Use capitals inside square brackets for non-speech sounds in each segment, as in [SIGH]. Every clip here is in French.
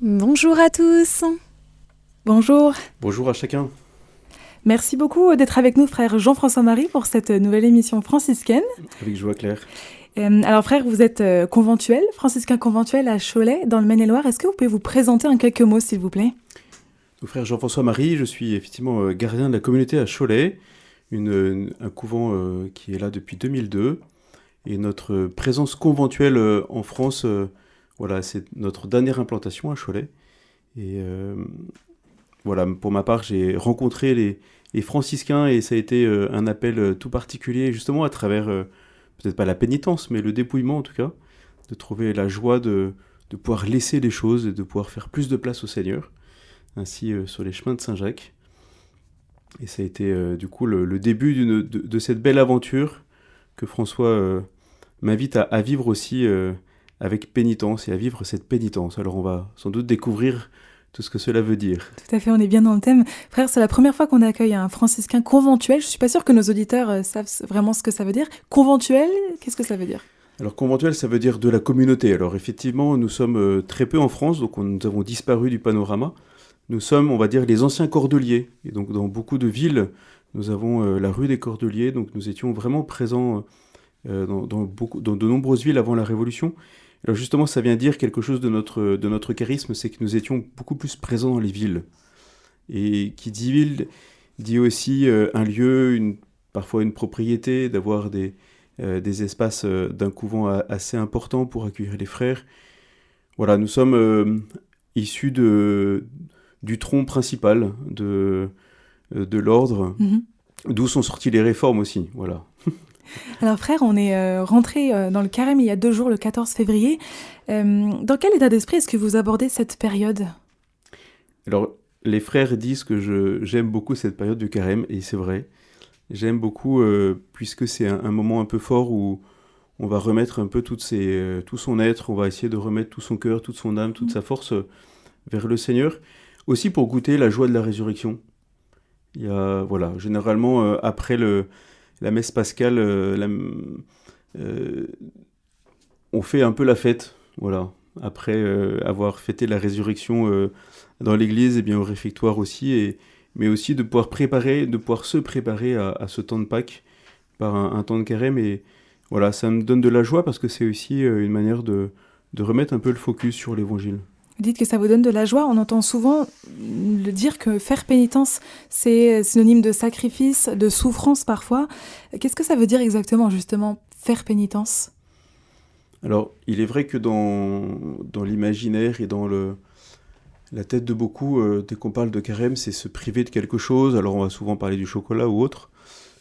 Bonjour à tous. Bonjour. Bonjour à chacun. Merci beaucoup d'être avec nous, frère Jean-François Marie, pour cette nouvelle émission franciscaine. Avec joie, Claire. Euh, alors, frère, vous êtes euh, conventuel, franciscain conventuel à Cholet, dans le Maine-et-Loire. Est-ce que vous pouvez vous présenter en quelques mots, s'il vous plaît? Frère Jean-François Marie, je suis effectivement euh, gardien de la communauté à Cholet, une, un couvent qui est là depuis 2002. Et notre présence conventuelle en France, voilà, c'est notre dernière implantation à Cholet. Et voilà, pour ma part, j'ai rencontré les, franciscains et ça a été un appel tout particulier, justement à travers peut-être pas la pénitence, mais le dépouillement en tout cas, de trouver la joie de, de pouvoir laisser les choses et de pouvoir faire plus de place au Seigneur, ainsi euh, sur les chemins de Saint-Jacques. Et ça a été euh, du coup le, début de, cette belle aventure que François euh, m'invite à, vivre aussi avec pénitence et à vivre cette pénitence. Alors on va sans doute découvrir tout ce que cela veut dire. Tout à fait, on est bien dans le thème. Frère, c'est la première fois qu'on accueille un franciscain conventuel. Je suis pas sûre que nos auditeurs euh, savent vraiment ce que ça veut dire. Conventuel, qu'est-ce que ça veut dire? Alors conventuel, ça veut dire de la communauté. Alors effectivement, nous sommes euh, très peu en France, donc nous avons disparu du panorama. Nous sommes, on va dire, les anciens cordeliers. Et donc dans beaucoup de villes, nous avons euh, la rue des Cordeliers, donc nous étions vraiment présents dans, beaucoup, dans de nombreuses villes avant la Révolution. Alors justement, ça vient dire quelque chose de notre, de notre charisme, c'est que nous étions beaucoup plus présents dans les villes. Et qui dit ville dit aussi euh, un lieu, une, parfois une propriété, d'avoir des, euh, des espaces euh, d'un couvent assez important pour accueillir les frères. Voilà, nous sommes issus de, du tronc principal de, de l'ordre, mm-hmm. d'où sont sorties les réformes aussi. Voilà. [LAUGHS] [LAUGHS] Alors frère, on est euh, rentré euh, dans le carême il y a deux jours, le 14 février. Euh, dans quel état d'esprit est-ce que vous abordez cette période? Alors les frères disent que j'aime beaucoup cette période du carême, et c'est vrai. J'aime beaucoup puisque c'est un, moment un peu fort où on va remettre un peu toutes ses, tout son être, on va essayer de remettre tout son cœur, toute son âme, toute sa force vers le Seigneur. Aussi pour goûter la joie de la résurrection. Il y a, voilà, généralement après le, la messe pascale, euh, euh, on fait un peu la fête, voilà. Après euh, avoir fêté la résurrection dans l'église, et bien au réfectoire aussi, mais aussi de pouvoir préparer, de pouvoir se préparer à, ce temps de Pâques par un, temps de carême. Et voilà, ça me donne de la joie parce que c'est aussi une manière de remettre un peu le focus sur l'évangile. Vous dites que ça vous donne de la joie. On entend souvent le dire que faire pénitence, c'est synonyme de sacrifice, de souffrance parfois. Qu'est-ce que ça veut dire exactement, justement, faire pénitence? Alors, il est vrai que dans, dans l'imaginaire et dans le, la tête de beaucoup, euh, dès qu'on parle de carême, c'est se priver de quelque chose. Alors, on va souvent parler du chocolat ou autre.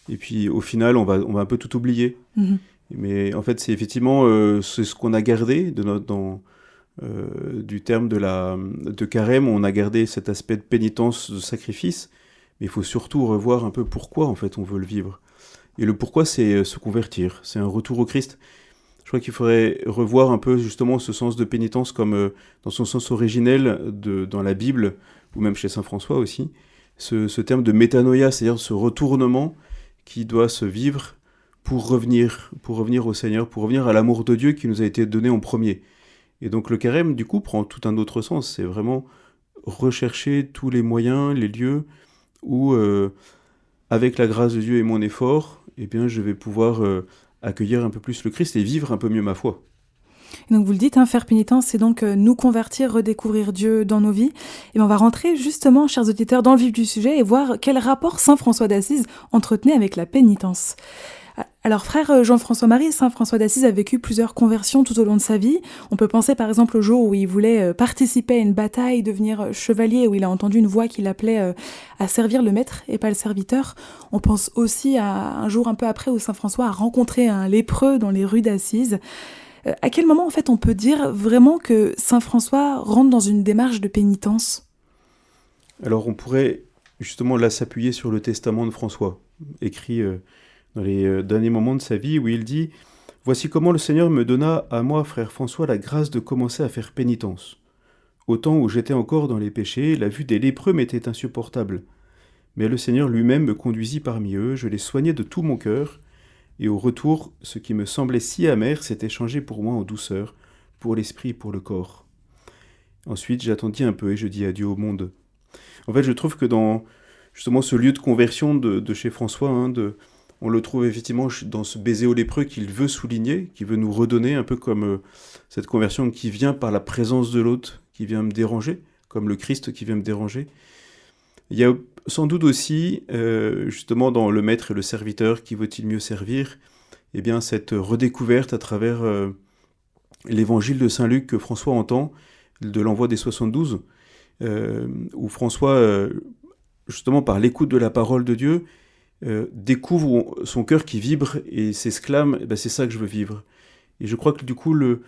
Et puis, au final, on va, on va un peu tout oublier. Mhm. Mais en fait, c'est effectivement euh, ce qu'on a gardé de notre, dans euh, du terme de, la, de carême, on a gardé cet aspect de pénitence, de sacrifice, mais il faut surtout revoir un peu pourquoi en fait on veut le vivre. Et le pourquoi, c'est euh, se convertir, c'est un retour au Christ. Je crois qu'il faudrait revoir un peu justement ce sens de pénitence comme euh, dans son sens originel de, dans la Bible, ou même chez Saint François aussi, ce, ce terme de métanoïa, c'est-à-dire ce retournement qui doit se vivre pour revenir, pour revenir au Seigneur, pour revenir à l'amour de Dieu qui nous a été donné en premier. Et donc le carême, du coup, prend tout un autre sens. C'est vraiment rechercher tous les moyens, les lieux où, euh, avec la grâce de Dieu et mon effort, eh bien, je vais pouvoir euh, accueillir un peu plus le Christ et vivre un peu mieux ma foi. donc vous le dites, hein, faire pénitence, c'est donc euh, nous convertir, redécouvrir Dieu dans nos vies. Et on va rentrer justement, chers auditeurs, dans le vif du sujet et voir quel rapport Saint François d'Assise entretenait avec la pénitence. Alors frère euh, Jean-François Marie, Saint François d'Assise a vécu plusieurs conversions tout au long de sa vie. On peut penser par exemple au jour où il voulait euh, participer à une bataille, devenir euh, chevalier, où il a entendu une voix qui l'appelait à servir le maître et pas le serviteur. On pense aussi à un jour un peu après où Saint François a rencontré un lépreux dans les rues d'Assise. À quel moment en fait on peut dire vraiment que Saint François rentre dans une démarche de pénitence? Alors on pourrait justement là s'appuyer sur le testament de François, écrit dans les euh, derniers moments de sa vie, où il dit Voici comment le Seigneur me donna à moi, frère François, la grâce de commencer à faire pénitence. Au temps où j'étais encore dans les péchés, la vue des lépreux m'était insupportable. Mais le Seigneur lui-même me conduisit parmi eux, je les soignais de tout mon cœur, et au retour, ce qui me semblait si amer s'était changé pour moi en douceur, pour l'esprit et pour le corps. Ensuite, j'attendis un peu et je dis adieu au monde. En fait, je trouve que dans justement ce lieu de conversion de, chez François, hein, de, on le trouve effectivement dans ce baiser au lépreux qu'il veut souligner, qui veut nous redonner, un peu comme euh, cette conversion qui vient par la présence de l'autre, qui vient me déranger, comme le Christ qui vient me déranger. Il y a sans doute aussi, euh, justement, dans le maître et le serviteur, qui vaut-il mieux servir, eh bien, cette redécouverte à travers euh, l'évangile de Saint Luc que François entend, de l'envoi des 72, où François, justement, par l'écoute de la parole de Dieu, euh, découvre son cœur qui vibre et s'exclame eh ben, c'est ça que je veux vivre. Et je crois que du coup, le,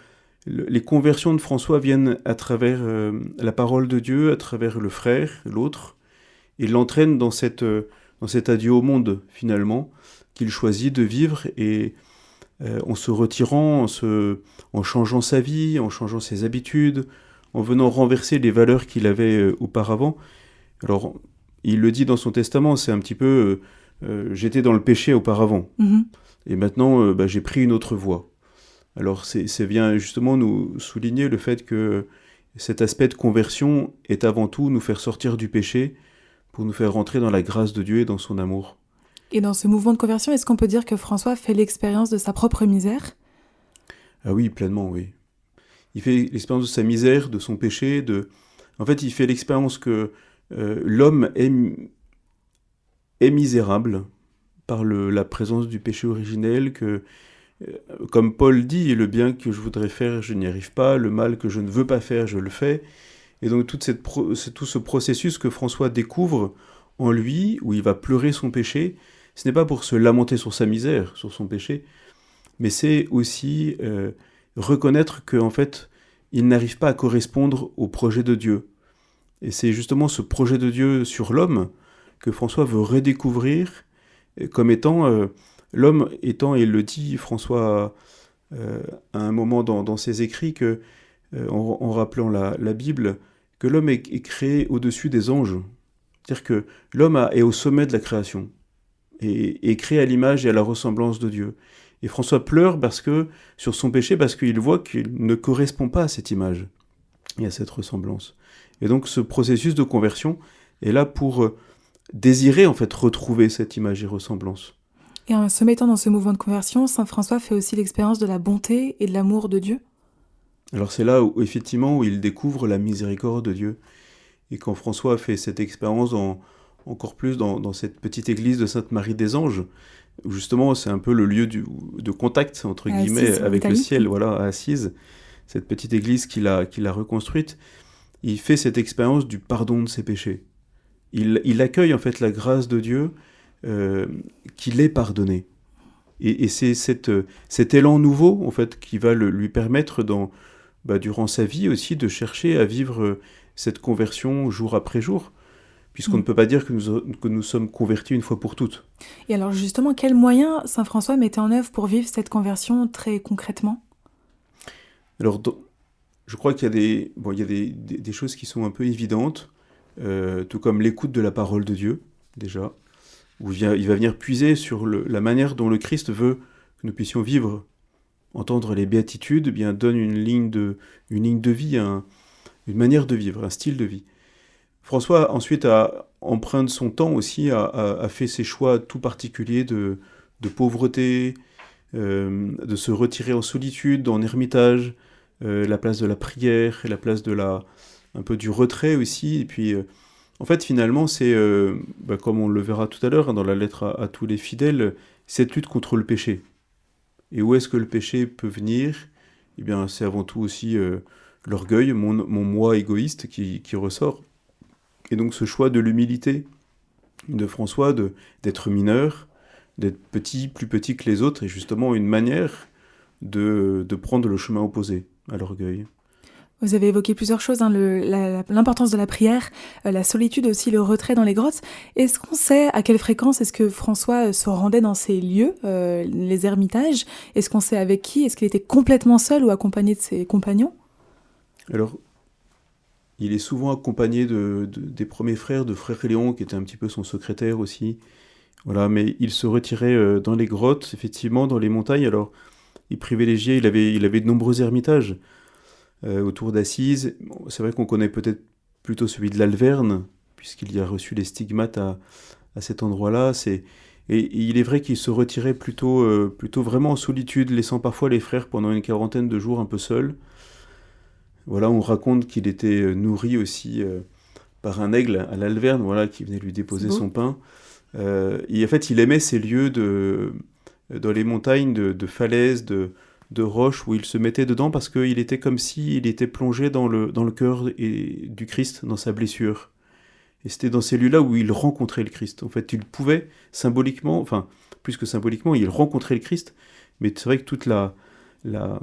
les conversions de François viennent à travers euh, la parole de Dieu, à travers le frère, l'autre, et l'entraîne dans, euh, dans cet adieu au monde, finalement, qu'il choisit de vivre et en se retirant, en, se, en changeant sa vie, en changeant ses habitudes, en venant renverser les valeurs qu'il avait auparavant. Alors, il le dit dans son testament, c'est un petit peu j'étais dans le péché auparavant. Mhm. Et maintenant, euh, bah, j'ai pris une autre voie. Alors, c'est vient justement nous souligner le fait que cet aspect de conversion est avant tout nous faire sortir du péché pour nous faire rentrer dans la grâce de Dieu et dans son amour. Et dans ce mouvement de conversion, est-ce qu'on peut dire que François fait l'expérience de sa propre misère? Ah oui, pleinement, oui. Il fait l'expérience de sa misère, de son péché, de... En fait, il fait l'expérience que euh, l'homme est est misérable par la présence du péché originel, que, euh, comme Paul dit, le bien que je voudrais faire, je n'y arrive pas, le mal que je ne veux pas faire, je le fais. Et donc toute cette tout ce processus que François découvre en lui, où il va pleurer son péché, ce n'est pas pour se lamenter sur sa misère, sur son péché, mais c'est aussi euh, reconnaître qu'en fait, il n'arrive pas à correspondre au projet de Dieu. Et c'est justement ce projet de Dieu sur l'homme que François veut redécouvrir comme étant euh, l'homme étant, et il le dit François euh, à un moment dans, ses écrits, que, euh, en, rappelant la, Bible, que l'homme est, créé au-dessus des anges. C'est-à-dire que l'homme est au sommet de la création et est créé à l'image et à la ressemblance de Dieu. Et François pleure parce que sur son péché parce qu'il voit qu'il ne correspond pas à cette image et à cette ressemblance. Et donc ce processus de conversion est là pour désirer en fait retrouver cette image et ressemblance. Et en se mettant dans ce mouvement de conversion, Saint François fait aussi l'expérience de la bonté et de l'amour de Dieu. Alors c'est là où effectivement où il découvre la miséricorde de Dieu. Et quand François fait cette expérience encore plus dans, cette petite église de Sainte Marie des Anges, où justement c'est un peu le lieu de contact entre guillemets avec le ciel, voilà, à Assise, cette petite église qu'il a, qu'il a reconstruite, il fait cette expérience du pardon de ses péchés il, accueille en fait la grâce de Dieu euh, qu'il est pardonné. Et, c'est cet élan nouveau en fait qui va lui permettre dans, bah, durant sa vie aussi de chercher à vivre cette conversion jour après jour puisqu'on ne mm. peut pas dire que nous, que nous sommes convertis une fois pour toutes. Et alors justement, quels moyens Saint François mettait en œuvre pour vivre cette conversion très concrètement? Alors, je crois qu'il y a, des, bon, il y a des, des, choses qui sont un peu évidentes. Euh, tout comme l'écoute de la parole de Dieu, déjà, où il, va venir puiser sur la manière dont le Christ veut que nous puissions vivre. Entendre les béatitudes eh bien donne une ligne de, une ligne de vie, une manière de vivre, un style de vie. François ensuite a emprunté son temps aussi, a, fait ses choix tout particuliers de, pauvreté, euh, de se retirer en solitude, en ermitage, euh, la place de la prière, et la place de la, un peu du retrait aussi. Et puis, euh, en fait, finalement, c'est, euh, bah, comme on le verra tout à l'heure hein, dans la lettre à, tous les fidèles, cette lutte contre le péché. Et où est-ce que le péché peut venir? Eh bien, c'est avant tout aussi euh, l'orgueil, mon, moi égoïste qui, ressort. Et donc, ce choix de l'humilité de François, de, d'être mineur, d'être petit, plus petit que les autres, est justement une manière de prendre le chemin opposé à l'orgueil. Vous avez évoqué plusieurs choses, hein, l'importance de la prière, euh, la solitude aussi, le retrait dans les grottes. Est-ce qu'on sait à quelle fréquence est-ce que François euh, se rendait dans ces lieux, euh, les ermitages? Est-ce qu'on sait avec qui? Est-ce qu'il était complètement seul ou accompagné de ses compagnons? Alors, il est souvent accompagné de, des premiers frères, de frère Léon, qui était un petit peu son secrétaire aussi. Voilà, mais il se retirait dans les grottes, effectivement, dans les montagnes. Alors, il privilégiait, il avait, il avait de nombreux ermitages. Autour d'Assise. c'est vrai qu'on connaît peut-être plutôt celui de l'Alverne, puisqu'il y a reçu les stigmates à, cet endroit-là. C'est et, il est vrai qu'il se retirait plutôt, plutôt vraiment en solitude, laissant parfois les frères pendant une quarantaine de jours un peu seuls. Voilà, on raconte qu'il était nourri aussi par un aigle à l'Alverne, voilà, qui venait lui déposer son pain. Euh, et en fait, il aimait ces lieux de, dans les montagnes de, falaises, de, de roches, où il se mettait dedans parce qu'il était comme s'il était plongé dans le, dans le cœur du Christ, dans sa blessure. Et c'était dans ces lieux-là où il rencontrait le Christ. En fait, il pouvait symboliquement, enfin, plus que symboliquement, il rencontrait le Christ, mais c'est vrai que toute la, la,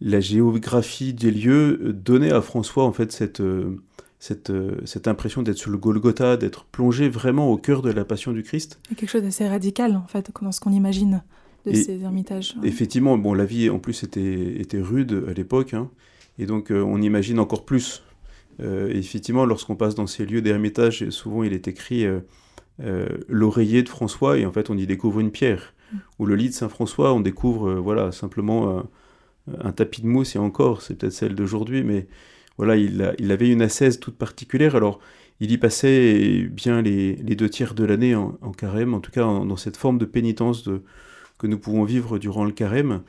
la géographie des lieux donnait à François en fait cette, euh, cette, euh, cette impression d'être sur le Golgotha, d'être plongé vraiment au cœur de la passion du Christ. quelque chose d'assez radical en fait, dans ce qu'on imagine de ces ermitages. Effectivement, bon, la vie en plus était, était rude à l'époque, hein, et donc on imagine encore plus. effectivement, lorsqu'on passe dans ces lieux d'ermitage, souvent il est écrit l'oreiller de François, et en fait on y découvre une pierre. Mm. Ou le lit de Saint François, on découvre voilà simplement un tapis de mousse, et encore, c'est peut-être celle d'aujourd'hui, mais voilà, il, avait une ascèse toute particulière. Alors, il y passait bien les, deux tiers de l'année en, carême, en tout cas dans cette forme de pénitence que nous pouvons vivre durant le carême,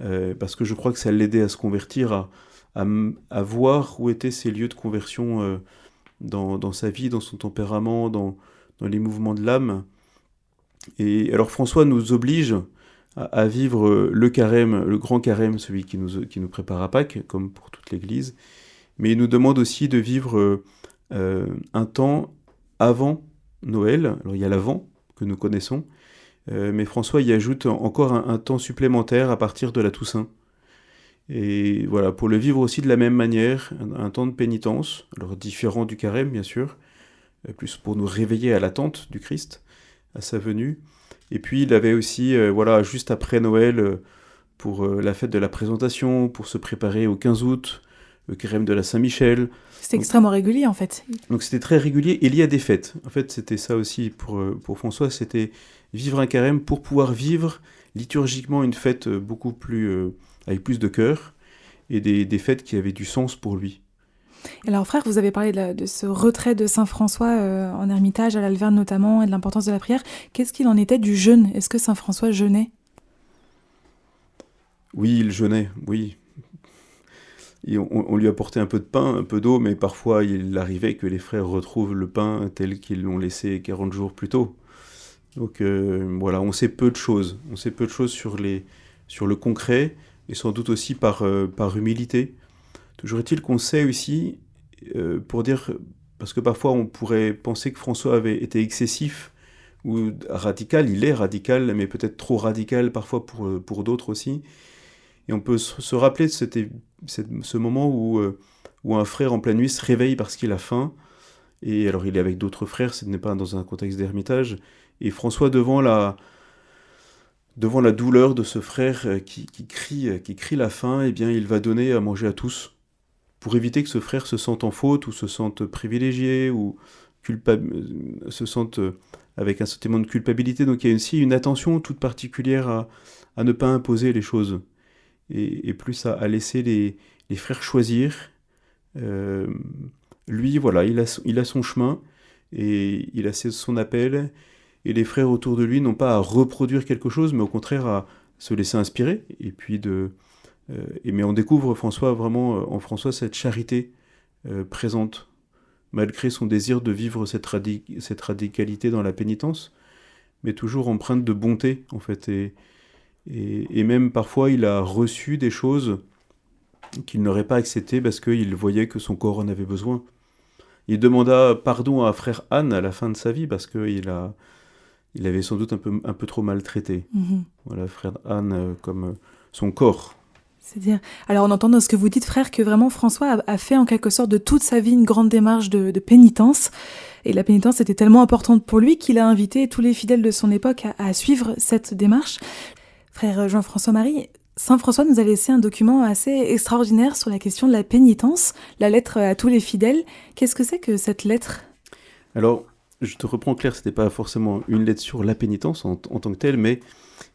euh, parce que je crois que ça l'aidait à se convertir, à, voir où étaient ces lieux de conversion euh, dans, sa vie, dans son tempérament, dans, les mouvements de l'âme. Et alors François nous oblige à, vivre le carême, le grand carême, celui qui nous, qui nous prépare à Pâques, comme pour toute l'Église. Mais il nous demande aussi de vivre euh, euh, un temps avant Noël. Alors il y a l'avant que nous connaissons, mais François y ajoute encore un, temps supplémentaire à partir de la Toussaint. Et voilà, pour le vivre aussi de la même manière, un, temps de pénitence, alors différent du carême bien sûr, plus pour nous réveiller à l'attente du Christ, à sa venue, et puis il avait aussi, euh, voilà, juste après Noël, euh, pour euh, la fête de la présentation, pour se préparer au 15 août, le carême de la Saint-Michel. C'était extrêmement régulier en fait. Donc c'était très régulier et il y a des fêtes. En fait, c'était ça aussi pour, pour François, c'était vivre un carême pour pouvoir vivre liturgiquement une fête beaucoup plus, avec plus de cœur et des, des fêtes qui avaient du sens pour lui. Alors frère, vous avez parlé de, ce retrait de Saint François euh, en ermitage à l'Alverne notamment et de l'importance de la prière. Qu'est-ce qu'il en était du jeûne? Est-ce que Saint François jeûnait? Oui, il jeûnait, oui. On, lui apportait un peu de pain, un peu d'eau, mais parfois il arrivait que les frères retrouvent le pain tel qu'ils l'ont laissé 40 jours plus tôt. Donc euh, voilà, on sait peu de choses. On sait peu de choses sur, les, sur le concret et sans doute aussi par, euh, par humilité. Toujours est-il qu'on sait aussi, euh, pour dire, parce que parfois on pourrait penser que François avait été excessif ou radical, il est radical, mais peut-être trop radical parfois pour, pour d'autres aussi. Et on peut se rappeler de ce moment où, euh, où un frère en pleine nuit se réveille parce qu'il a faim. Et alors il est avec d'autres frères, ce n'est pas dans un contexte d'ermitage. Et François, devant la, devant la douleur de ce frère qui, qui, crie, qui crie la faim, eh bien il va donner à manger à tous pour éviter que ce frère se sente en faute ou se sente privilégié ou se sente euh, avec un sentiment de culpabilité. Donc il y a aussi une attention toute particulière à, ne pas imposer les choses et, plus à, laisser les, frères choisir. Euh, lui, voilà, il a, son chemin et il a son appel et les frères autour de lui n'ont pas à reproduire quelque chose, mais au contraire à se laisser inspirer et puis de, euh, mais on découvre François vraiment euh, en François cette charité présente, malgré son désir de vivre cette, radicalité dans la pénitence, mais toujours empreinte de bonté en fait. Et, même parfois il a reçu des choses qu'il n'aurait pas acceptées parce qu'il voyait que son corps en avait besoin. Il demanda pardon à frère Anne à la fin de sa vie parce qu'il a, il avait sans doute un peu, un peu trop maltraité. Mm-hmm. Voilà, frère Anne comme son corps. C'est-à-dire, alors on entend dans ce que vous dites, frère, que vraiment François a, fait en quelque sorte de toute sa vie une grande démarche de, pénitence. Et la pénitence était tellement importante pour lui qu'il a invité tous les fidèles de son époque à, suivre cette démarche. Frère Jean-François Marie, Saint François nous a laissé un document assez extraordinaire sur la question de la pénitence, la lettre à tous les fidèles. Qu'est-ce que c'est que cette lettre? Alors, je te reprends Claire, c'était pas forcément une lettre sur la pénitence en tant que telle, mais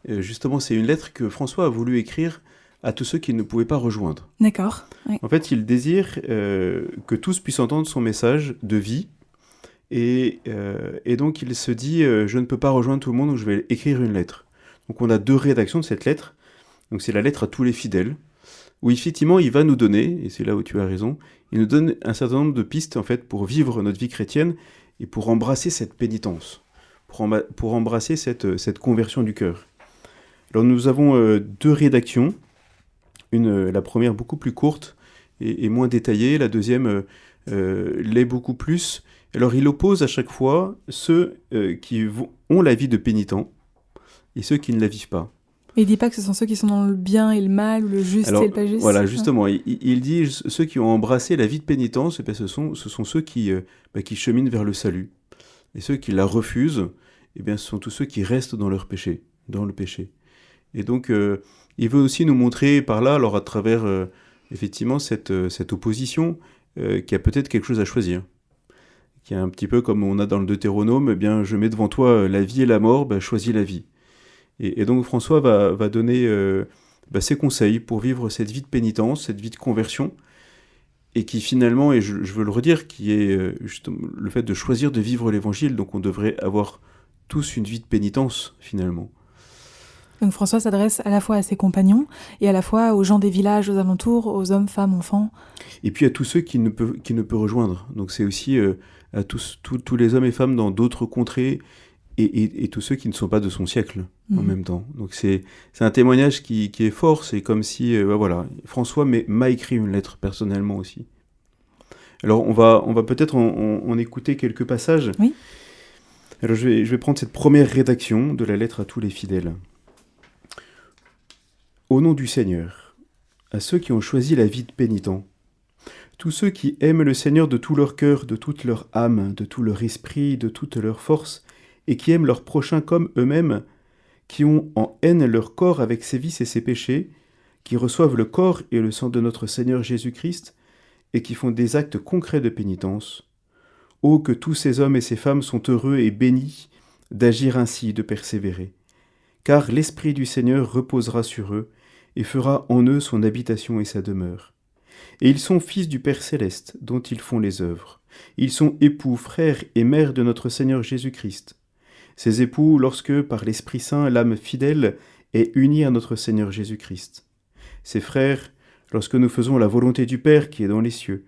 euh, justement c'est une lettre que François a voulu écrire à tous ceux qui ne pouvaient pas rejoindre. D'accord. En fait, il désire euh, que tous puissent entendre son message de vie. Et, euh, et donc, il se dit Je ne peux pas rejoindre tout le monde, donc je vais écrire une lettre. Donc, on a deux rédactions de cette lettre. Donc, c'est la lettre à tous les fidèles, où effectivement, il va nous donner, et c'est là où tu as raison, il nous donne un certain nombre de pistes, en fait, pour vivre notre vie chrétienne et pour embrasser cette pénitence, pour, embrasser cette, cette conversion du cœur. Alors, nous avons deux rédactions une, la première beaucoup plus courte et, moins détaillée, la deuxième euh, euh, l'est beaucoup plus. Alors il oppose à chaque fois ceux euh, qui ont la vie de pénitent et ceux qui ne la vivent pas. il dit pas que ce sont ceux qui sont dans le bien et le mal, ou le juste et le pas juste. Voilà, justement, il, dit ceux qui ont embrassé la vie de pénitence, eh ce, sont, ce sont ceux qui, bah, qui cheminent vers le salut. Et ceux qui la refusent, eh bien, ce sont tous ceux qui restent dans leur péché, dans le péché. Et donc, il veut aussi nous montrer par là, alors à travers euh, effectivement cette, euh, cette opposition, euh, qu'il y a peut-être quelque chose à choisir. Qui est un petit peu comme on a dans le Deutéronome, eh bien je mets devant toi la vie et la mort, ben, choisis la vie. Et, donc François va, va donner ben, ses conseils pour vivre cette vie de pénitence, cette vie de conversion, et qui finalement, et je, veux le redire, qui est le fait de choisir de vivre l'évangile, donc on devrait avoir tous une vie de pénitence finalement. Donc François s'adresse à la fois à ses compagnons et à la fois aux gens des villages aux alentours, aux hommes, femmes, enfants. Et puis à tous ceux qui ne peuvent, qui ne peut rejoindre. Donc c'est aussi euh, à tous, tous les hommes et femmes dans d'autres contrées et, et, tous ceux qui ne sont pas de son siècle en mhm. même temps. Donc c'est un témoignage qui, qui, est fort. C'est comme si, euh, bah voilà, François m'a écrit une lettre personnellement aussi. Alors on va, on va peut-être en, en, écouter quelques passages. Oui. Alors je vais, je vais prendre cette première rédaction de la lettre à tous les fidèles. Au nom du Seigneur, à ceux qui ont choisi la vie de pénitent, tous ceux qui aiment le Seigneur de tout leur cœur, de toute leur âme, de tout leur esprit, de toute leur force, et qui aiment leur prochain comme eux-mêmes, qui ont en haine leur corps avec ses vices et ses péchés, qui reçoivent le corps et le sang de notre Seigneur Jésus-Christ, et qui font des actes concrets de pénitence. Ô que tous ces hommes et ces femmes sont heureux et bénis d'agir ainsi, de persévérer. Car l'Esprit du Seigneur reposera sur eux, et fera en eux son habitation et sa demeure. Et ils sont fils du Père céleste, dont ils font les œuvres. Ils sont époux, frères et mères de notre Seigneur Jésus-Christ. Ces époux, lorsque, par l'Esprit Saint, l'âme fidèle est unie à notre Seigneur Jésus-Christ. Ces frères, lorsque nous faisons la volonté du Père qui est dans les cieux.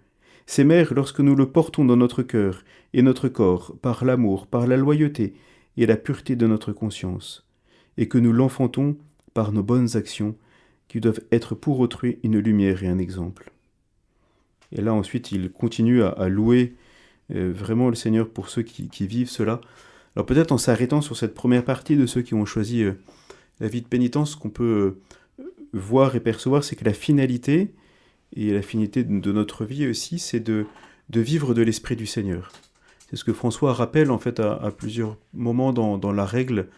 Ces mères, lorsque nous le portons dans notre cœur et notre corps, par l'amour, par la loyauté et la pureté de notre conscience, et que nous l'enfantons par nos bonnes actions qui doivent être pour autrui une lumière et un exemple. Et là ensuite, il continue à, louer euh, vraiment le Seigneur pour ceux qui, vivent cela. Alors peut-être en s'arrêtant sur cette première partie de ceux qui ont choisi euh, la vie de pénitence, qu'on peut euh, voir et percevoir, c'est que la finalité, et la finalité de notre vie aussi, c'est de, vivre de l'Esprit du Seigneur. C'est ce que François rappelle en fait à, plusieurs moments dans, dans la règle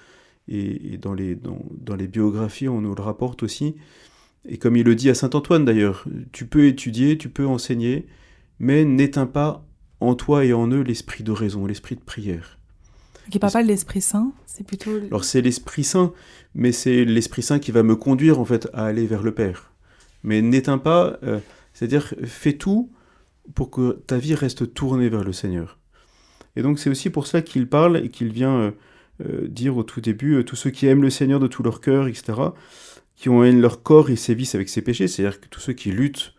et, dans, les, dans, les biographies, on nous le rapporte aussi. Et comme il le dit à Saint Antoine d'ailleurs, tu peux étudier, tu peux enseigner, mais n'éteins pas en toi et en eux l'esprit de raison, l'esprit de prière. Qui n'est pas l'Esprit Saint, c'est plutôt. Alors c'est l'Esprit Saint, mais c'est l'Esprit Saint qui va me conduire en fait à aller vers le Père. Mais n'éteins pas, euh, c'est-à-dire fais tout pour que ta vie reste tournée vers le Seigneur. Et donc c'est aussi pour ça qu'il parle et qu'il vient euh, euh, dire au tout début, tous ceux qui aiment le Seigneur de tout leur cœur, etc., qui ont haine leur corps et sévissent avec ses péchés, c'est-à-dire que tous ceux qui luttent,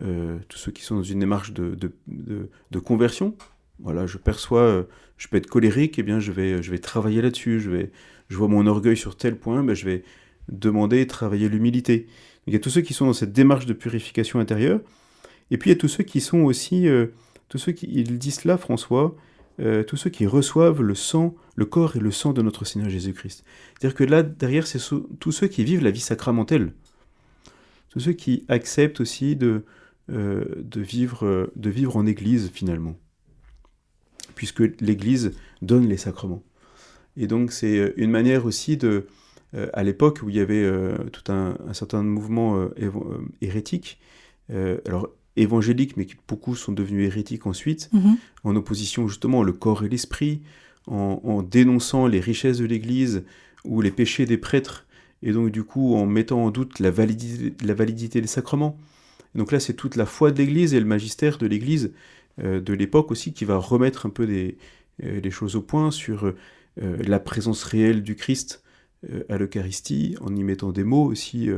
tous ceux qui sont dans une démarche de, de, conversion, voilà, je perçois, je peux être colérique, eh bien je vais, je vais travailler là-dessus, je, vais, je vois mon orgueil sur tel point, ben je vais demander et travailler l'humilité. Il y a tous ceux qui sont dans cette démarche de purification intérieure, et puis il y a tous ceux qui sont aussi, tous ceux qui, ils disent cela, François, euh, tous ceux qui reçoivent le sang, le corps et le sang de notre Seigneur Jésus-Christ. C'est-à-dire que là, derrière, c'est tous ceux qui vivent la vie sacramentelle. Tous ceux qui acceptent aussi euh, de, vivre, de vivre en Église, finalement. Puisque l'Église donne les sacrements. Et donc, c'est une manière aussi de, euh, à l'époque où il y avait tout un, un, certain mouvement hérétique, alors évangéliques, mais qui beaucoup sont devenus hérétiques ensuite, mhm. en opposition justement le corps et l'esprit, en, dénonçant les richesses de l'Église ou les péchés des prêtres et donc du coup en mettant en doute la validité, la validité des sacrements. donc là, c'est toute la foi de l'Église et le magistère de l'Église euh, de l'époque aussi qui va remettre un peu des, euh, les choses au point sur euh, la présence réelle du Christ à l'Eucharistie, en y mettant des mots aussi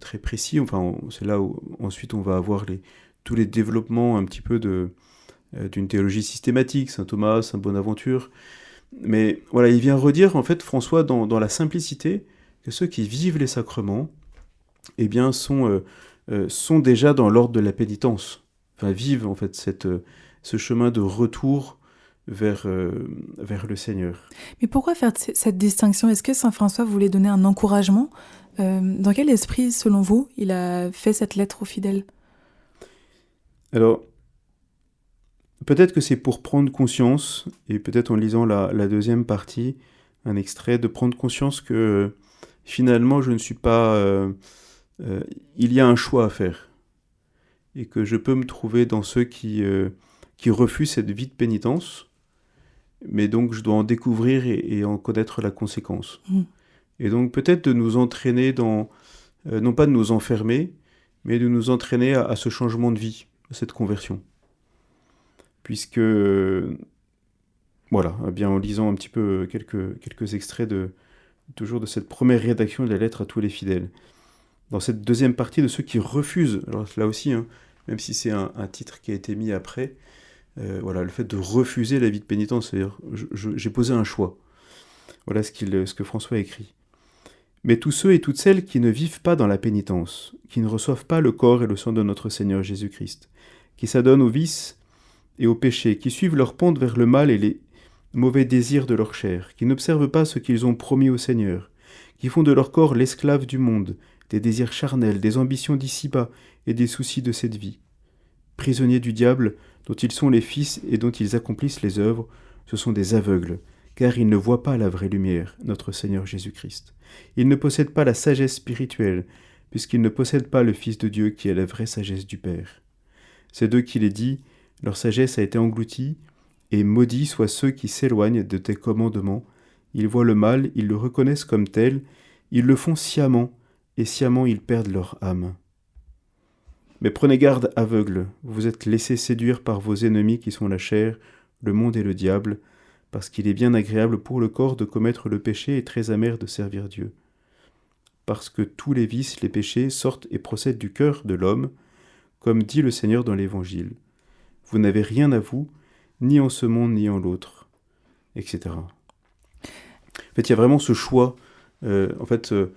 très précis. Enfin, c'est là où ensuite on va avoir tous les développements un petit peu d'une théologie systématique, saint Thomas, saint Bonaventure. Mais voilà, il vient redire en fait François dans, dans la simplicité que ceux qui vivent les sacrements, eh bien, sont, sont déjà dans l'ordre de la pénitence vivent en fait cette, euh, ce chemin de retour vers, euh, vers le Seigneur. Mais pourquoi faire cette distinction? Est-ce que Saint François voulait donner un encouragement? Euh, Dans quel esprit, selon vous, il a fait cette lettre aux fidèles? Alors, peut-être que c'est pour prendre conscience, et peut-être en lisant la, la, deuxième partie, un extrait, de prendre conscience que finalement, je ne suis pas... il y a un choix à faire et que je peux me trouver dans ceux qui, euh, qui refusent cette vie de pénitence, mais donc je dois en découvrir et, en connaître la conséquence. Mm. Et donc peut-être de nous entraîner dans, euh, non pas de nous enfermer, mais de nous entraîner à, ce changement de vie, à cette conversion. Puisque, voilà, eh bien en lisant un petit peu quelques, quelques extraits de, toujours de cette première rédaction de la lettre à tous les fidèles. Dans cette deuxième partie de ceux qui refusent, alors là aussi, hein, même si c'est un, titre qui a été mis après, euh, voilà, le fait de refuser la vie de pénitence, j'ai posé un choix. Voilà ce, ce que François écrit. Mais tous ceux et toutes celles qui ne vivent pas dans la pénitence, qui ne reçoivent pas le corps et le sang de notre Seigneur Jésus-Christ, qui s'adonnent aux vices et aux péchés, qui suivent leur pente vers le mal et les mauvais désirs de leur chair, qui n'observent pas ce qu'ils ont promis au Seigneur, qui font de leur corps l'esclave du monde, des désirs charnels, des ambitions d'ici-bas et des soucis de cette vie. Prisonniers du diable, dont ils sont les fils et dont ils accomplissent les œuvres, ce sont des aveugles, car ils ne voient pas la vraie lumière, notre Seigneur Jésus-Christ. Ils ne possèdent pas la sagesse spirituelle, puisqu'ils ne possèdent pas le Fils de Dieu qui est la vraie sagesse du Père. C'est d'eux qu'il est dit, leur sagesse a été engloutie, et maudits soient ceux qui s'éloignent de tes commandements, ils voient le mal, ils le reconnaissent comme tel, ils le font sciemment, et sciemment ils perdent leur âme. Mais prenez garde, aveugles, vous êtes laissés séduire par vos ennemis qui sont la chair, le monde et le diable, parce qu'il est bien agréable pour le corps de commettre le péché et très amer de servir Dieu. Parce que tous les vices, les péchés sortent et procèdent du cœur de l'homme, comme dit le Seigneur dans l'Évangile. Vous n'avez rien à vous, ni en ce monde ni en l'autre, etc. En fait, il y a vraiment ce choix. Euh, en fait, euh,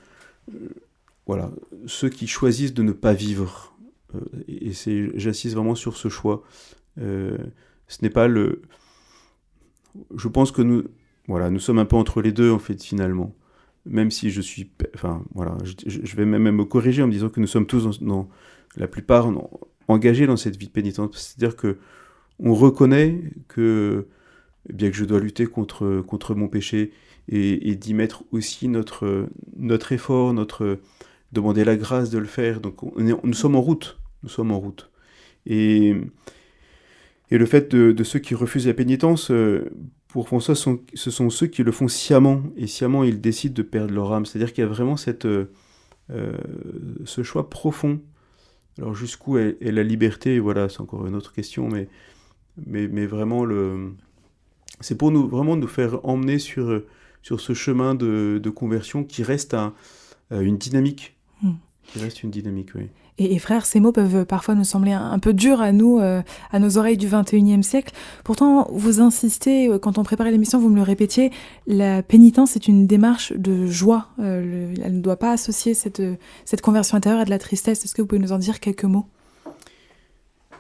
voilà, ceux qui choisissent de ne pas vivre. Euh, et c'est, j'insiste vraiment sur ce choix. Euh, ce n'est pas le. Je pense que nous, voilà, nous sommes un peu entre les deux en fait finalement. Même si je suis, enfin voilà, je, vais même me corriger en me disant que nous sommes tous, la plupart, engagés dans cette vie de pénitence. C'est-à-dire que on reconnaît que bien que je dois lutter contre, contre mon péché et, et d'y mettre aussi notre, notre effort, notre, demander la grâce de le faire. Donc nous sommes en route, nous sommes en route. Et, et le fait de, ceux qui refusent la pénitence, euh, pour François, ce sont ceux qui le font sciemment, et sciemment ils décident de perdre leur âme. C'est-à-dire qu'il y a vraiment cette, euh, euh, ce choix profond. Alors jusqu'où est, la liberté? Voilà, c'est encore une autre question, mais, mais, mais vraiment, le... c'est pour nous vraiment nous faire emmener sur, sur ce chemin de, de conversion qui reste un, une dynamique Qui reste une dynamique, oui. Et, frère, ces mots peuvent parfois nous sembler un, peu durs à nous, euh, à nos oreilles du 21e siècle. Pourtant, vous insistez, euh, quand on préparait l'émission, vous me le répétiez, la pénitence est une démarche de joie. Euh, elle ne doit pas associer cette, cette conversion intérieure à de la tristesse. Est-ce que vous pouvez nous en dire quelques mots?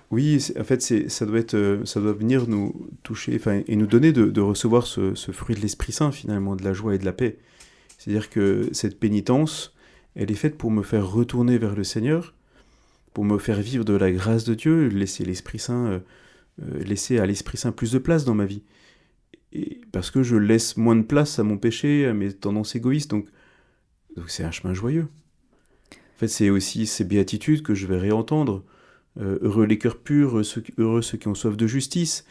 Oui, en fait, ça doit, être, ça doit venir nous toucher et nous donner de, de recevoir ce, ce, fruit de l'Esprit Saint, finalement, de la joie et de la paix. C'est-à-dire que cette pénitence, elle est faite pour me faire retourner vers le Seigneur, pour me faire vivre de la grâce de Dieu, laisser l'Esprit Saint, euh, euh, laisser à l'Esprit Saint plus de place dans ma vie. Parce que je laisse moins de place à mon péché, à mes tendances égoïstes, donc c'est un chemin joyeux. En fait, c'est aussi ces béatitudes que je vais réentendre. Euh, heureux les cœurs purs, heureux ceux, qui ont soif de justice.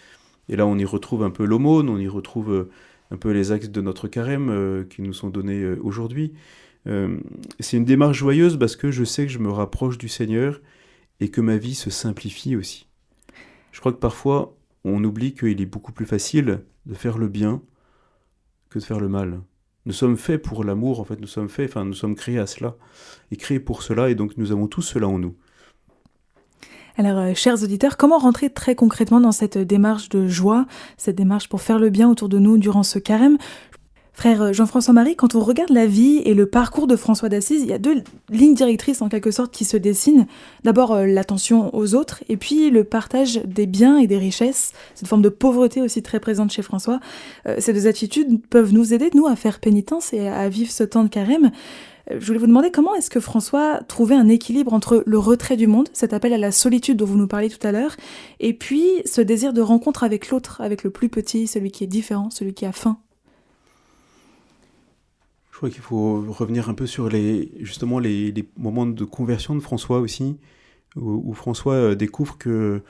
Et là, on y retrouve un peu l'aumône, on y retrouve un peu les axes de notre carême qui nous sont donnés aujourd'hui. C'est une démarche joyeuse parce que je sais que je me rapproche du Seigneur et que ma vie se simplifie aussi. Je crois que parfois, on oublie qu'il est beaucoup plus facile de faire le bien que de faire le mal. Nous sommes faits pour l'amour, en fait, nous sommes faits, enfin, nous sommes créés à cela, et créés pour cela, et donc nous avons tous cela en nous. Alors, euh, chers auditeurs, comment rentrer très concrètement dans cette démarche de joie, cette démarche pour faire le bien autour de nous durant ce carême? Frère Jean-François Marie, quand on regarde la vie et le parcours de François d'Assise, il y a deux lignes directrices en quelque sorte qui se dessinent. D'abord euh, l'attention aux autres et puis le partage des biens et des richesses, cette forme de pauvreté aussi très présente chez François. Euh, ces deux attitudes peuvent nous aider, nous, à faire pénitence et à vivre ce temps de carême. Euh, je voulais vous demander comment est-ce que François trouvait un équilibre entre le retrait du monde, cet appel à la solitude dont vous nous parliez tout à l'heure, et puis ce désir de rencontre avec l'autre, avec le plus petit, celui qui est différent, celui qui a faim? Je crois qu'il faut revenir un peu sur les, justement les, moments de conversion de François aussi, où, François euh, découvre que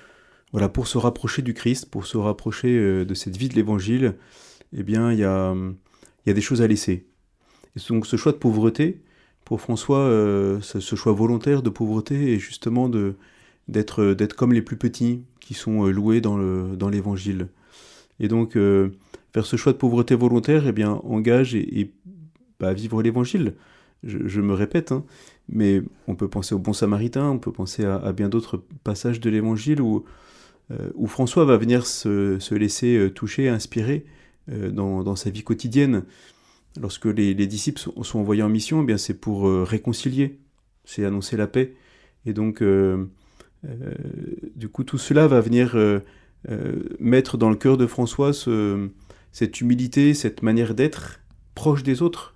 voilà, pour se rapprocher du Christ, pour se rapprocher euh, de cette vie de l'Évangile, eh bien, il y a, y a des choses à laisser. Et donc ce choix de pauvreté, pour François, euh, ce choix volontaire de pauvreté est justement de, d'être, d'être comme les plus petits qui sont loués dans, le, dans l'Évangile. Et donc, faire ce choix de pauvreté volontaire, eh bien, engage et pas vivre l'évangile. Je, me répète, hein, mais on peut penser au bon samaritain, on peut penser à, bien d'autres passages de l'évangile où, euh, François va venir se, laisser euh, toucher, inspirer euh, dans, sa vie quotidienne. Lorsque les, disciples sont, envoyés en mission, eh bien c'est pour réconcilier, c'est annoncer la paix. Et donc, du coup, tout cela va venir mettre dans le cœur de François cette humilité, cette manière d'être proche des autres,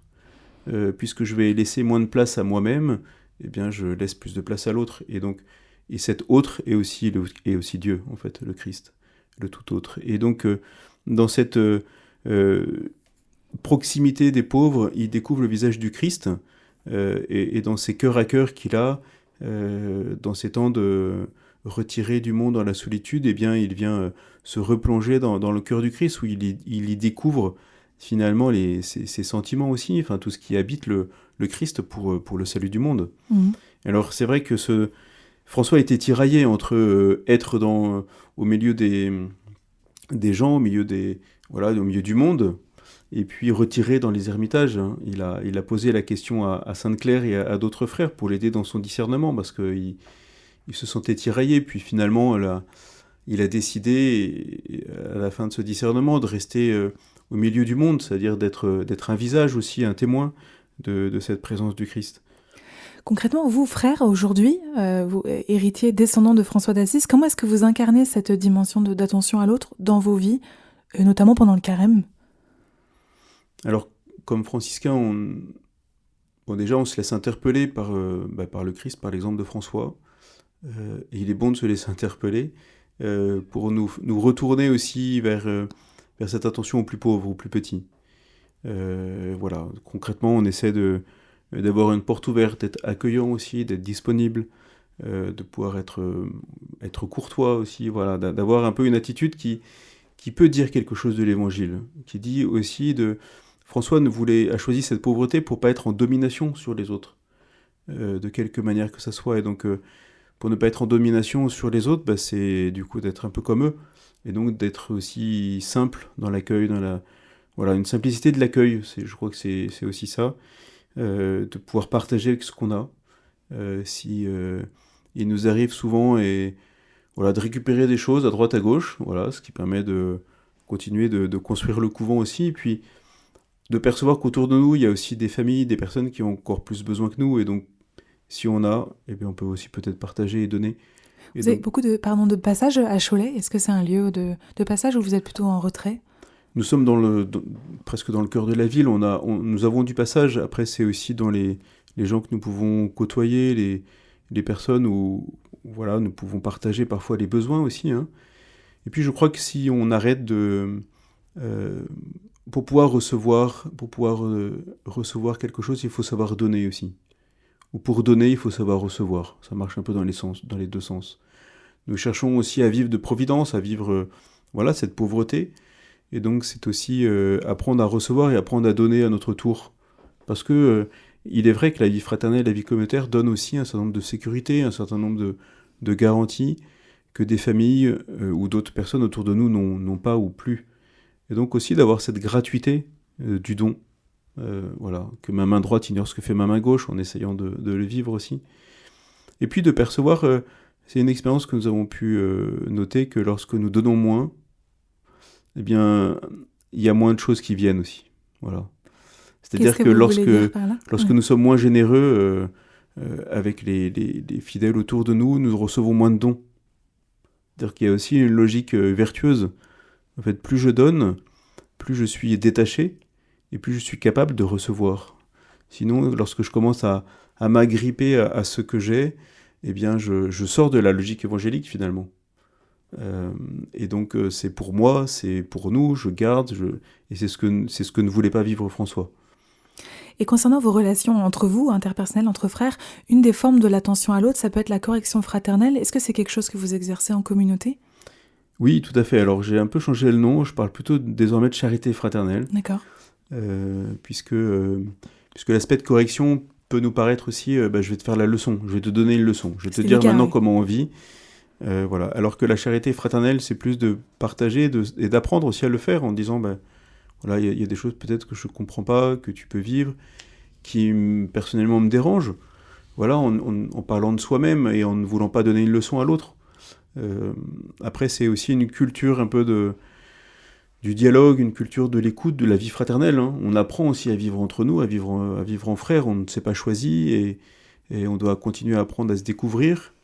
euh, puisque je vais laisser moins de place à moi-même, eh bien je laisse plus de place à l'autre. Et donc, et cet autre est aussi, est aussi Dieu, en fait, le Christ, le tout autre. Et donc, euh, dans cette euh, proximité des pauvres, il découvre le visage du Christ, et, dans ces cœurs à cœur qu'il a, dans ces temps de retiré du monde dans la solitude, eh bien, il vient se replonger dans, le cœur du Christ, où il il y découvre finalement les, ses, sentiments aussi, enfin tout ce qui habite le, le Christ pour, pour le salut du monde. Mhm. Alors c'est vrai que ce, François était tiraillé entre euh, être dans, au milieu des, des gens, au milieu, des, voilà, au milieu du monde, et puis retiré dans les ermitages. Hein. Il, a, il a posé la question à, Sainte-Claire et à, d'autres frères pour l'aider dans son discernement, parce qu'il il se sentait tiraillé, puis finalement il a décidé, à la fin de ce discernement, de rester... Euh, au milieu du monde, c'est-à-dire d'être, d'être un visage aussi, un témoin de, cette présence du Christ. Concrètement, vous, frère, aujourd'hui, euh, vous, héritier, descendant de François d'Assise, comment est-ce que vous incarnez cette dimension d'attention à l'autre dans vos vies, et notamment pendant le carême? Alors, comme franciscain, on... Bon, déjà, on se laisse interpeller par, euh, bah, par le Christ, par l'exemple de François. Euh, et il est bon de se laisser interpeller pour nous, nous retourner aussi vers vers cette attention aux plus pauvres, aux plus petits. Euh, voilà, concrètement, on essaie de d'avoir une porte ouverte, d'être accueillant aussi, d'être disponible, euh, de pouvoir être, euh, être courtois aussi, voilà, d'avoir un peu une attitude qui, qui peut dire quelque chose de l'évangile, qui dit aussi de... François ne voulait, a choisi cette pauvreté pour pas être en domination sur les autres, de quelque manière que ça soit, et donc pour ne pas être en domination sur les autres, bah, c'est du coup d'être un peu comme eux, et donc d'être aussi simple dans l'accueil, dans la voilà une simplicité de l'accueil. Je crois que c'est aussi ça, euh, de pouvoir partager avec ce qu'on a. Euh, si euh, il nous arrive souvent et voilà de récupérer des choses à droite à gauche, voilà, ce qui permet de continuer de, construire le couvent aussi, et puis de percevoir qu'autour de nous il y a aussi des familles, des personnes qui ont encore plus besoin que nous, et donc si on a, eh bien on peut aussi peut-être partager et donner. Vous avez beaucoup de, pardon, de passages à Cholet. Est-ce que c'est un lieu de, de, passage ou vous êtes plutôt en retrait? Nous sommes dans le, presque dans le cœur de la ville. On a, nous avons du passage. Après, c'est aussi dans les, les, gens que nous pouvons côtoyer, les, les, personnes où voilà, nous pouvons partager parfois les besoins aussi. Hein. Et puis, je crois que si on arrête de... Euh, pour pouvoir recevoir, pour pouvoir euh, recevoir quelque chose, il faut savoir donner aussi ou pour donner, il faut savoir recevoir. Ça marche un peu dans les, deux sens. Nous cherchons aussi à vivre de providence, à vivre euh, voilà cette pauvreté. Et donc c'est aussi euh, apprendre à recevoir et apprendre à donner à notre tour. Parce que euh, il est vrai que la vie fraternelle, la vie communautaire donne aussi un certain nombre de sécurités, un certain nombre de, garanties que des familles ou d'autres personnes autour de nous n'ont pas ou plus. Et donc aussi d'avoir cette gratuité du don, euh, voilà, que ma main droite ignore ce que fait ma main gauche en essayant de, le vivre aussi. Et puis de percevoir, c'est une expérience que nous avons pu noter, que lorsque nous donnons moins, eh bien, il y a moins de choses qui viennent aussi. Voilà. C'est-à-dire que, lorsque, lorsque nous sommes moins généreux avec les, les fidèles autour de nous, nous recevons moins de dons. C'est-à-dire qu'il y a aussi une logique euh, vertueuse. En fait, plus je donne, plus je suis détaché et plus je suis capable de recevoir. Sinon, lorsque je commence à, m'agripper à, ce que j'ai, eh bien, je, sors de la logique évangélique finalement. Euh, et donc, euh, c'est pour moi, c'est pour nous, je garde, je... et c'est ce, que, c'est ce que ne voulait pas vivre François. Et concernant vos relations entre vous, interpersonnelles, entre frères, une des formes de l'attention à l'autre, ça peut être la correction fraternelle. Est-ce que c'est quelque chose que vous exercez en communauté? Oui, tout à fait. Alors j'ai un peu changé le nom, je parle plutôt désormais de charité fraternelle. D'accord. Euh, puisque, euh, puisque l'aspect de correction peut nous paraître aussi, euh, bah, je vais te faire la leçon, je vais te donner une leçon, je vais te dire maintenant comment on vit. voilà. Alors que la charité fraternelle, c'est plus de partager et d'apprendre aussi à le faire en disant, bah, voilà, il y, a des choses peut-être que je ne comprends pas, que tu peux vivre, qui personnellement me dérangent. Voilà, en, parlant de soi-même et en ne voulant pas donner une leçon à l'autre. Euh, après, c'est aussi une culture un peu de, du dialogue, une culture de l'écoute, de la vie fraternelle. Hein. On apprend aussi à vivre entre nous, à vivre, à vivre en frère. On ne s'est pas choisi et, et, on doit continuer à apprendre à se découvrir.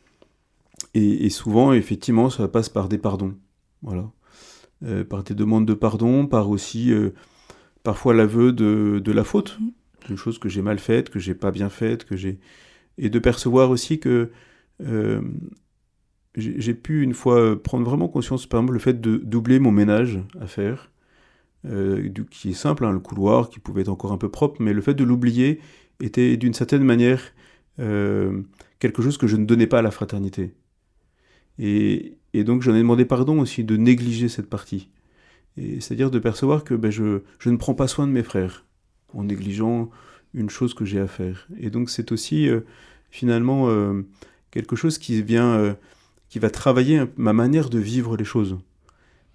Et, et, souvent, effectivement, ça passe par des pardons. Voilà. Euh, par des demandes de pardon, par aussi euh, parfois l'aveu de, de, la faute, mm. une chose que j'ai mal faite, que j'ai pas bien faite, que j'ai et de percevoir aussi que euh, j'ai pu une fois prendre vraiment conscience, par exemple, le fait de doubler mon ménage à faire, qui est simple, hein, le couloir, qui pouvait être encore un peu propre, mais le fait de l'oublier était d'une certaine manière quelque chose que je ne donnais pas à la fraternité. Et, donc j'en ai demandé pardon aussi de négliger cette partie. C'est-à-dire de percevoir que ben, je, ne prends pas soin de mes frères en négligeant une chose que j'ai à faire. Et donc c'est aussi euh, finalement euh, quelque chose qui vient, euh, qui va travailler ma manière de vivre les choses,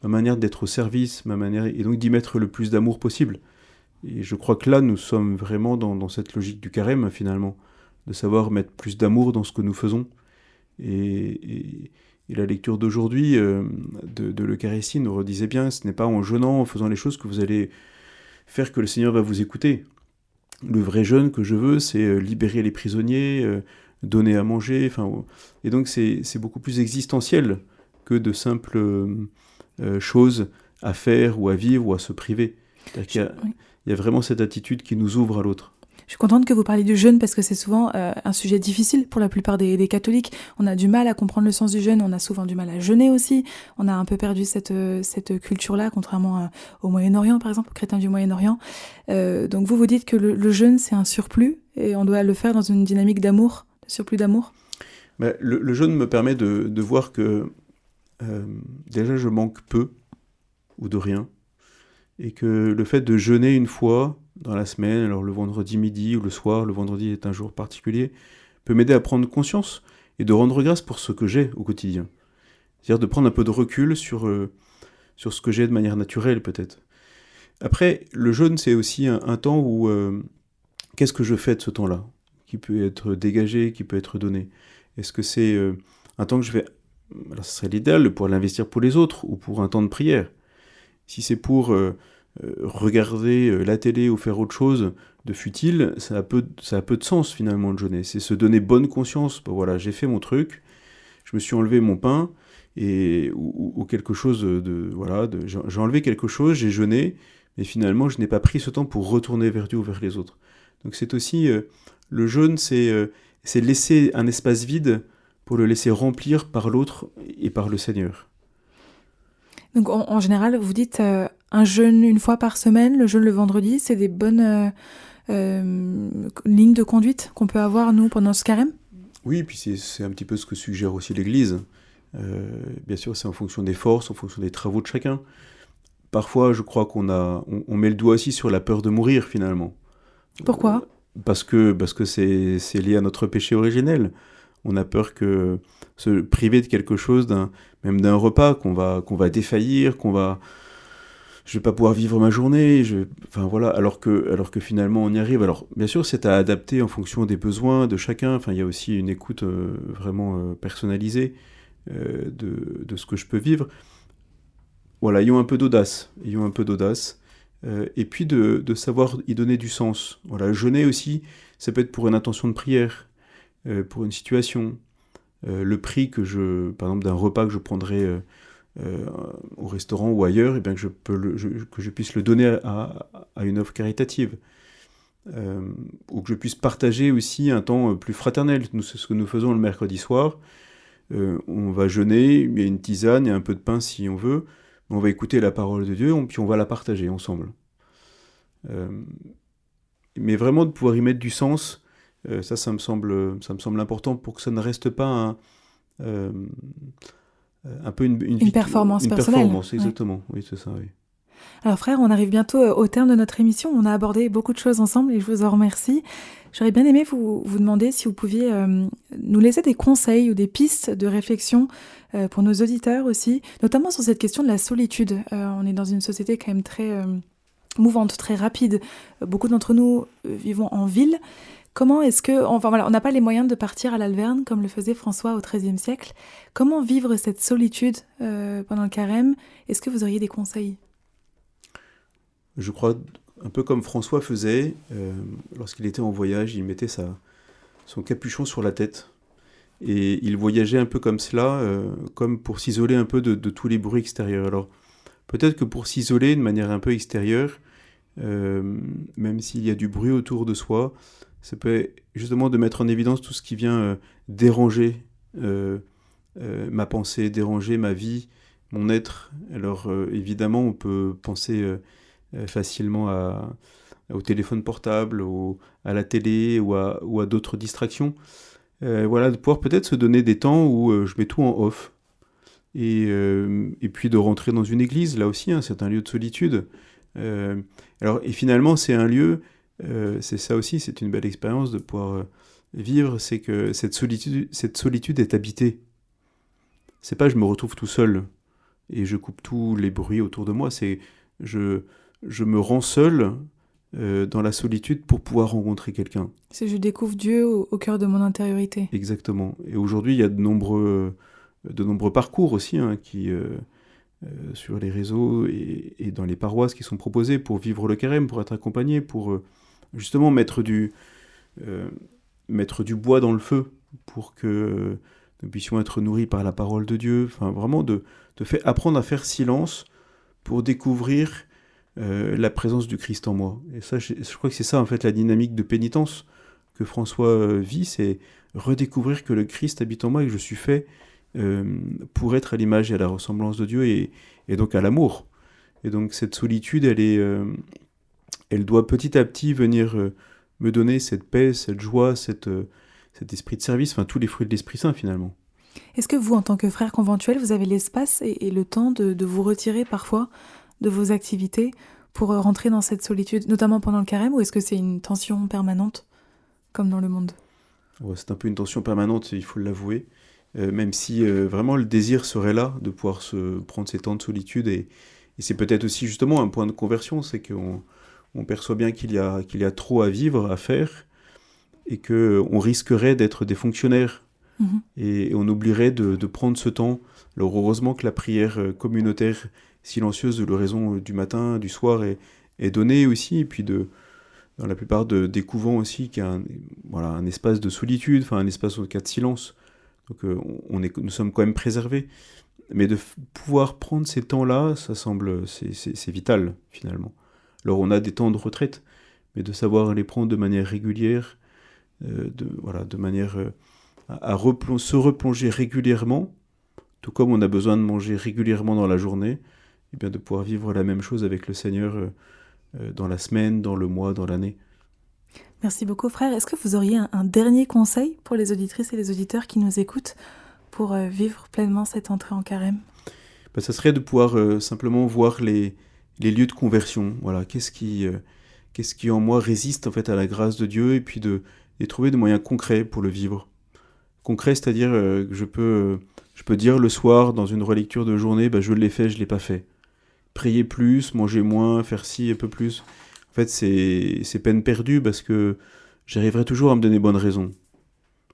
ma manière d'être au service, ma manière et donc d'y mettre le plus d'amour possible. Et je crois que là nous sommes vraiment dans, cette logique du carême finalement, de savoir mettre plus d'amour dans ce que nous faisons. et, et la lecture d'aujourd'hui euh, de, l'Eucharistie nous redisait bien, ce n'est pas en jeûnant, en faisant les choses que vous allez faire que le Seigneur va vous écouter. Le vrai jeûne que je veux, c'est euh, libérer les prisonniers, euh, donner à manger, enfin, et donc c'est beaucoup plus existentiel que de simples choses à faire ou à vivre ou à se priver. Il y, y a vraiment cette attitude qui nous ouvre à l'autre. Je suis contente que vous parliez du jeûne parce que c'est souvent euh, un sujet difficile pour la plupart des, catholiques. On a du mal à comprendre le sens du jeûne, on a souvent du mal à jeûner aussi. On a un peu perdu cette, euh, cette culture-là, contrairement euh, au Moyen-Orient, par exemple, aux chrétiens du Moyen-Orient. donc vous vous dites que le, jeûne, c'est un surplus et on doit le faire dans une dynamique d'amour, de surplus d'amour? Le, jeûne me permet de, voir que déjà je manque peu ou de rien et que le fait de jeûner une fois dans la semaine, alors le vendredi midi ou le soir, le vendredi est un jour particulier, peut m'aider à prendre conscience et de rendre grâce pour ce que j'ai au quotidien. C'est-à-dire de prendre un peu de recul sur, euh, sur ce que j'ai de manière naturelle peut-être. Après, le jeûne, c'est aussi un, temps où euh, qu'est-ce que je fais de ce temps-là? Qui peut être dégagé, qui peut être donné Est-ce que c'est euh, un temps que je vais... Alors ce serait l'idéal pour l'investir pour les autres ou pour un temps de prière. Si c'est pour euh, regarder euh, la télé ou faire autre chose de futile, ça a peu, ça a peu de sens finalement de jeûner. C'est se donner bonne conscience. voilà, j'ai fait mon truc, je me suis enlevé mon pain et ou, quelque chose de voilà, j'ai enlevé quelque chose, j'ai jeûné, mais finalement je n'ai pas pris ce temps pour retourner vers Dieu ou vers les autres. Donc c'est aussi le jeûne, c'est c'est laisser un espace vide pour le laisser remplir par l'autre et par le Seigneur. Donc en, général, vous dites euh, un jeûne une fois par semaine, le jeûne le vendredi, c'est des bonnes euh, euh, lignes de conduite qu'on peut avoir nous pendant ce carême? Oui, puis c'est un petit peu ce que suggère aussi l'Église. bien sûr, c'est en fonction des forces, en fonction des travaux de chacun. Parfois, je crois qu'on a, on, met le doigt aussi sur la peur de mourir finalement. Pourquoi? Parce que parce que c'est lié à notre péché originel. On a peur que se priver de quelque chose, d'un même d'un repas, qu'on va qu'on va défaillir, qu'on va je vais pas pouvoir vivre ma journée, je, enfin voilà, alors que, alors que finalement on y arrive. Alors bien sûr, c'est à adapter en fonction des besoins de chacun. Enfin, il y a aussi une écoute euh, vraiment euh, personnalisée euh, de, de, ce que je peux vivre. Voilà, ayons un peu d'audace, ayons un peu d'audace. Et puis de, savoir y donner du sens. Voilà, jeûner aussi, ça peut être pour une intention de prière, pour une situation. le prix que je, par exemple, d'un repas que je prendrais euh, au restaurant ou ailleurs, et eh bien que je, puisse le donner à, une offre caritative. Euh, ou que je puisse partager aussi un temps plus fraternel. C'est ce que nous faisons le mercredi soir. Euh, on va jeûner, il y a une tisane, a un peu de pain si on veut, on va écouter la parole de Dieu, puis on va la partager ensemble. mais vraiment de pouvoir y mettre du sens, ça, ça me, semble, ça me semble important pour que ça ne reste pas un, euh, un peu une, une, performance une personnelle. Performance, exactement, oui, c'est ça, oui. Alors frère, on arrive bientôt euh, au terme de notre émission. On a abordé beaucoup de choses ensemble et je vous en remercie. J'aurais bien aimé vous, vous demander si vous pouviez euh, nous laisser des conseils ou des pistes de réflexion pour nos auditeurs aussi, notamment sur cette question de la solitude. on est dans une société quand même très mouvante, très rapide. Beaucoup d'entre nous vivons en ville. Comment est-ce que, enfin voilà, on n'a pas les moyens de partir à l'Alverne comme le faisait François au XIIIe siècle. Comment vivre cette solitude euh, pendant le carême? Est-ce que vous auriez des conseils? Je crois un peu comme François faisait euh, lorsqu'il était en voyage, il mettait son capuchon sur la tête et il voyageait un peu comme cela, euh, comme pour s'isoler un peu de, tous les bruits extérieurs. Alors peut-être que pour s'isoler de manière un peu extérieure, même s'il y a du bruit autour de soi, ça peut justement de mettre en évidence tout ce qui vient euh, déranger euh, euh, ma pensée, déranger ma vie, mon être. Alors évidemment, on peut penser facilement à, au téléphone portable, à la télé ou à, d'autres distractions. voilà, de pouvoir peut-être se donner des temps où je mets tout en off. Et, puis de rentrer dans une église, là aussi, hein, c'est un lieu de solitude. alors, et finalement, c'est un lieu euh, c'est ça aussi, c'est une belle expérience de pouvoir euh, vivre, c'est que cette solitude, cette solitude est habitée. C'est pas je me retrouve tout seul et je coupe tous les bruits autour de moi, c'est je, je me rends seul euh, dans la solitude pour pouvoir rencontrer quelqu'un. C'est je découvre Dieu au, cœur de mon intériorité. Exactement. Et aujourd'hui, il y a de nombreux, de nombreux parcours aussi hein, qui, sur les réseaux et, et, dans les paroisses qui sont proposés pour vivre le carême, pour être accompagné, pour justement mettre du, euh, mettre du bois dans le feu pour que nous puissions être nourris par la parole de Dieu. Enfin, vraiment de, de fait, apprendre à faire silence pour découvrir euh, la présence du Christ en moi. Et ça, je, crois que c'est ça, en fait, la dynamique de pénitence que François euh, vit, c'est redécouvrir que le Christ habite en moi et que je suis fait pour être à l'image et à la ressemblance de Dieu et, et donc à l'amour. Et donc cette solitude, elle est, elle doit petit à petit venir euh, me donner cette paix, cette joie, cette, euh, cet esprit de service, enfin tous les fruits de l'Esprit Saint finalement. Est-ce que vous, en tant que frère conventuel, vous avez l'espace et, le temps de, vous retirer parfois de vos activités pour euh, rentrer dans cette solitude, notamment pendant le carême, ou est-ce que c'est une tension permanente, comme dans le monde? C'est un peu une tension permanente, il faut l'avouer, même si vraiment le désir serait là de pouvoir se prendre ces temps de solitude, et, et c'est peut-être aussi justement un point de conversion, c'est qu'on on perçoit bien qu'il y, a, qu'il y a trop à vivre, à faire, et qu'on risquerait d'être des fonctionnaires. Mhm. Et, on oublierait de, prendre ce temps. Alors heureusement que la prière euh, communautaire silencieuse de l'oraison euh, du matin, du soir est, donnée aussi, et puis de, dans la plupart de, des couvents aussi, qu'il y a un, voilà, un espace de solitude, enfin un espace au cas de silence. Donc euh, on est, nous sommes quand même préservés. Mais de pouvoir prendre ces temps-là, ça semble, c'est vital finalement. Alors on a des temps de retraite, mais de savoir les prendre de manière régulière, euh, de, voilà, de manière à, se replonger régulièrement, tout comme on a besoin de manger régulièrement dans la journée, et eh bien de pouvoir vivre la même chose avec le Seigneur euh, dans la semaine, dans le mois, dans l'année. Merci beaucoup frère. Est-ce que vous auriez un, dernier conseil pour les auditrices et les auditeurs qui nous écoutent pour vivre pleinement cette entrée en carême? Ben, Ça serait de pouvoir simplement voir les, les lieux de conversion. Voilà, qu'est-ce qui, euh, qu'est-ce qui en moi résiste en fait à la grâce de Dieu, et puis de, trouver des moyens concrets pour le vivre. Concret, c'est-à-dire que je peux, je peux dire le soir dans une relecture de journée, bah, je l'ai fait, je l'ai pas fait. Prier plus, manger moins, faire ci un peu plus. En fait, c'est peine perdue parce que j'arriverai toujours à me donner bonne raison,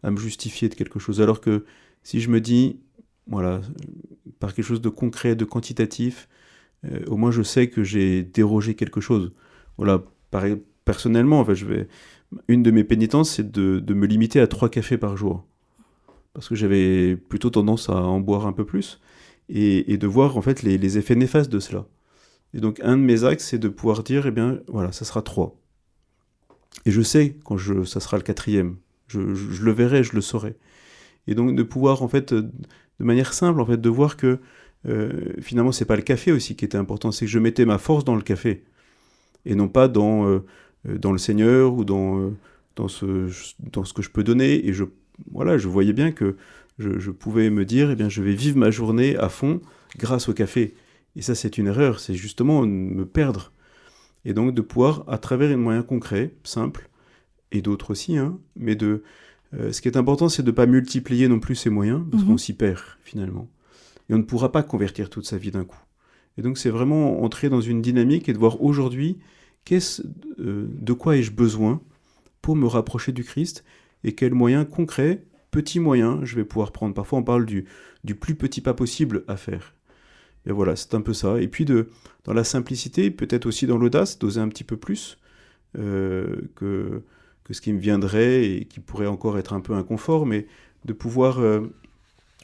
à me justifier de quelque chose. Alors que si je me dis, voilà, par quelque chose de concret, de quantitatif, euh, au moins je sais que j'ai dérogé quelque chose. Voilà, personnellement, en fait, je vais, une de mes pénitences, c'est de, me limiter à trois cafés par jour. Parce que j'avais plutôt tendance à en boire un peu plus et, de voir en fait les, effets néfastes de cela. Et donc un de mes axes, c'est de pouvoir dire, eh bien voilà, ça sera trois. Et je sais quand je, ça sera le quatrième. Je, le verrai, je le saurai. Et donc de pouvoir en fait, de manière simple en fait, de voir que euh, finalement c'est pas le café aussi qui était important, c'est que je mettais ma force dans le café et non pas dans euh, dans le Seigneur ou dans euh, dans ce dans ce que je peux donner. Et je voilà, je voyais bien que je, pouvais me dire, eh bien, je vais vivre ma journée à fond grâce au café. Et ça, c'est une erreur, c'est justement me perdre. Et donc de pouvoir, à travers un moyen concret, simple, et d'autres aussi, hein, mais de... Euh, ce qui est important, c'est de ne pas multiplier non plus ces moyens, parce qu'on mhm. s'y perd finalement. Et on ne pourra pas convertir toute sa vie d'un coup. Et donc c'est vraiment entrer dans une dynamique et de voir aujourd'hui, qu'est-ce, euh, de quoi ai-je besoin pour me rapprocher du Christ, et quels moyens concrets petits moyens, je vais pouvoir prendre. Parfois, on parle du, du plus petit pas possible à faire. Et voilà, c'est un peu ça. Et puis, de, dans la simplicité, peut-être aussi dans l'audace, d'oser un petit peu plus euh, que, que ce qui me viendrait et qui pourrait encore être un peu inconfort, mais de pouvoir, euh,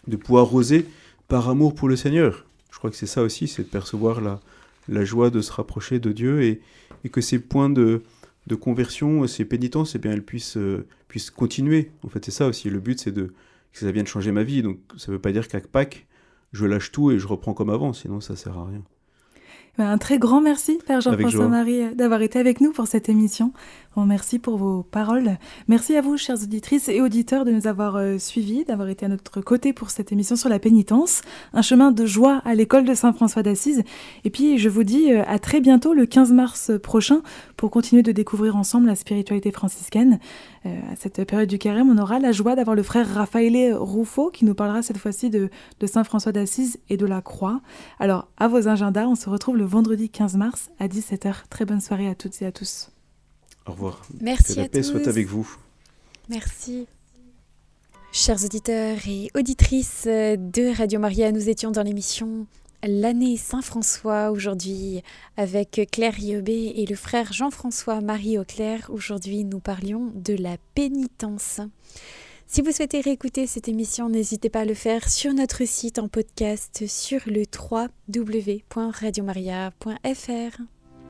de pouvoir oser par amour pour le Seigneur. Je crois que c'est ça aussi, c'est de percevoir la, la joie de se rapprocher de Dieu et, et que ces points de, de conversion, ces pénitences, eh bien, elles puissent, euh, puissent continuer. En fait, c'est ça aussi. Le but, c'est de que ça vienne changer ma vie. Donc, ça ne veut pas dire qu'à Pâques, je lâche tout et je reprends comme avant. Sinon, ça sert à rien. Ben, un très grand merci, Père Jean-François Marie, d'avoir été avec nous pour cette émission. Bon, merci pour vos paroles. Merci à vous, chères auditrices et auditeurs, de nous avoir euh, suivis, d'avoir été à notre côté pour cette émission sur la pénitence. Un chemin de joie à l'école de Saint-François d'Assise. Et puis, je vous dis euh, à très bientôt, le 15 mars prochain, pour continuer de découvrir ensemble la spiritualité franciscaine. Euh, à cette période du carême, on aura la joie d'avoir le frère Raphaël Rouffaut qui nous parlera cette fois-ci de, Saint François d'Assise et de la Croix. Alors, à vos agendas, on se retrouve le vendredi 15 mars à 17h. Très bonne soirée à toutes et à tous. Au revoir. Merci que la paix soit avec vous. Merci. Chers auditeurs et auditrices de Radio Maria, nous étions dans l'émission l'année Saint-François aujourd'hui avec Claire Riobé et le frère Jean-François Marie Auclair. Aujourd'hui, nous parlions de la pénitence. Si vous souhaitez réécouter cette émission, n'hésitez pas à le faire sur notre site en podcast sur le www.radiomaria.fr.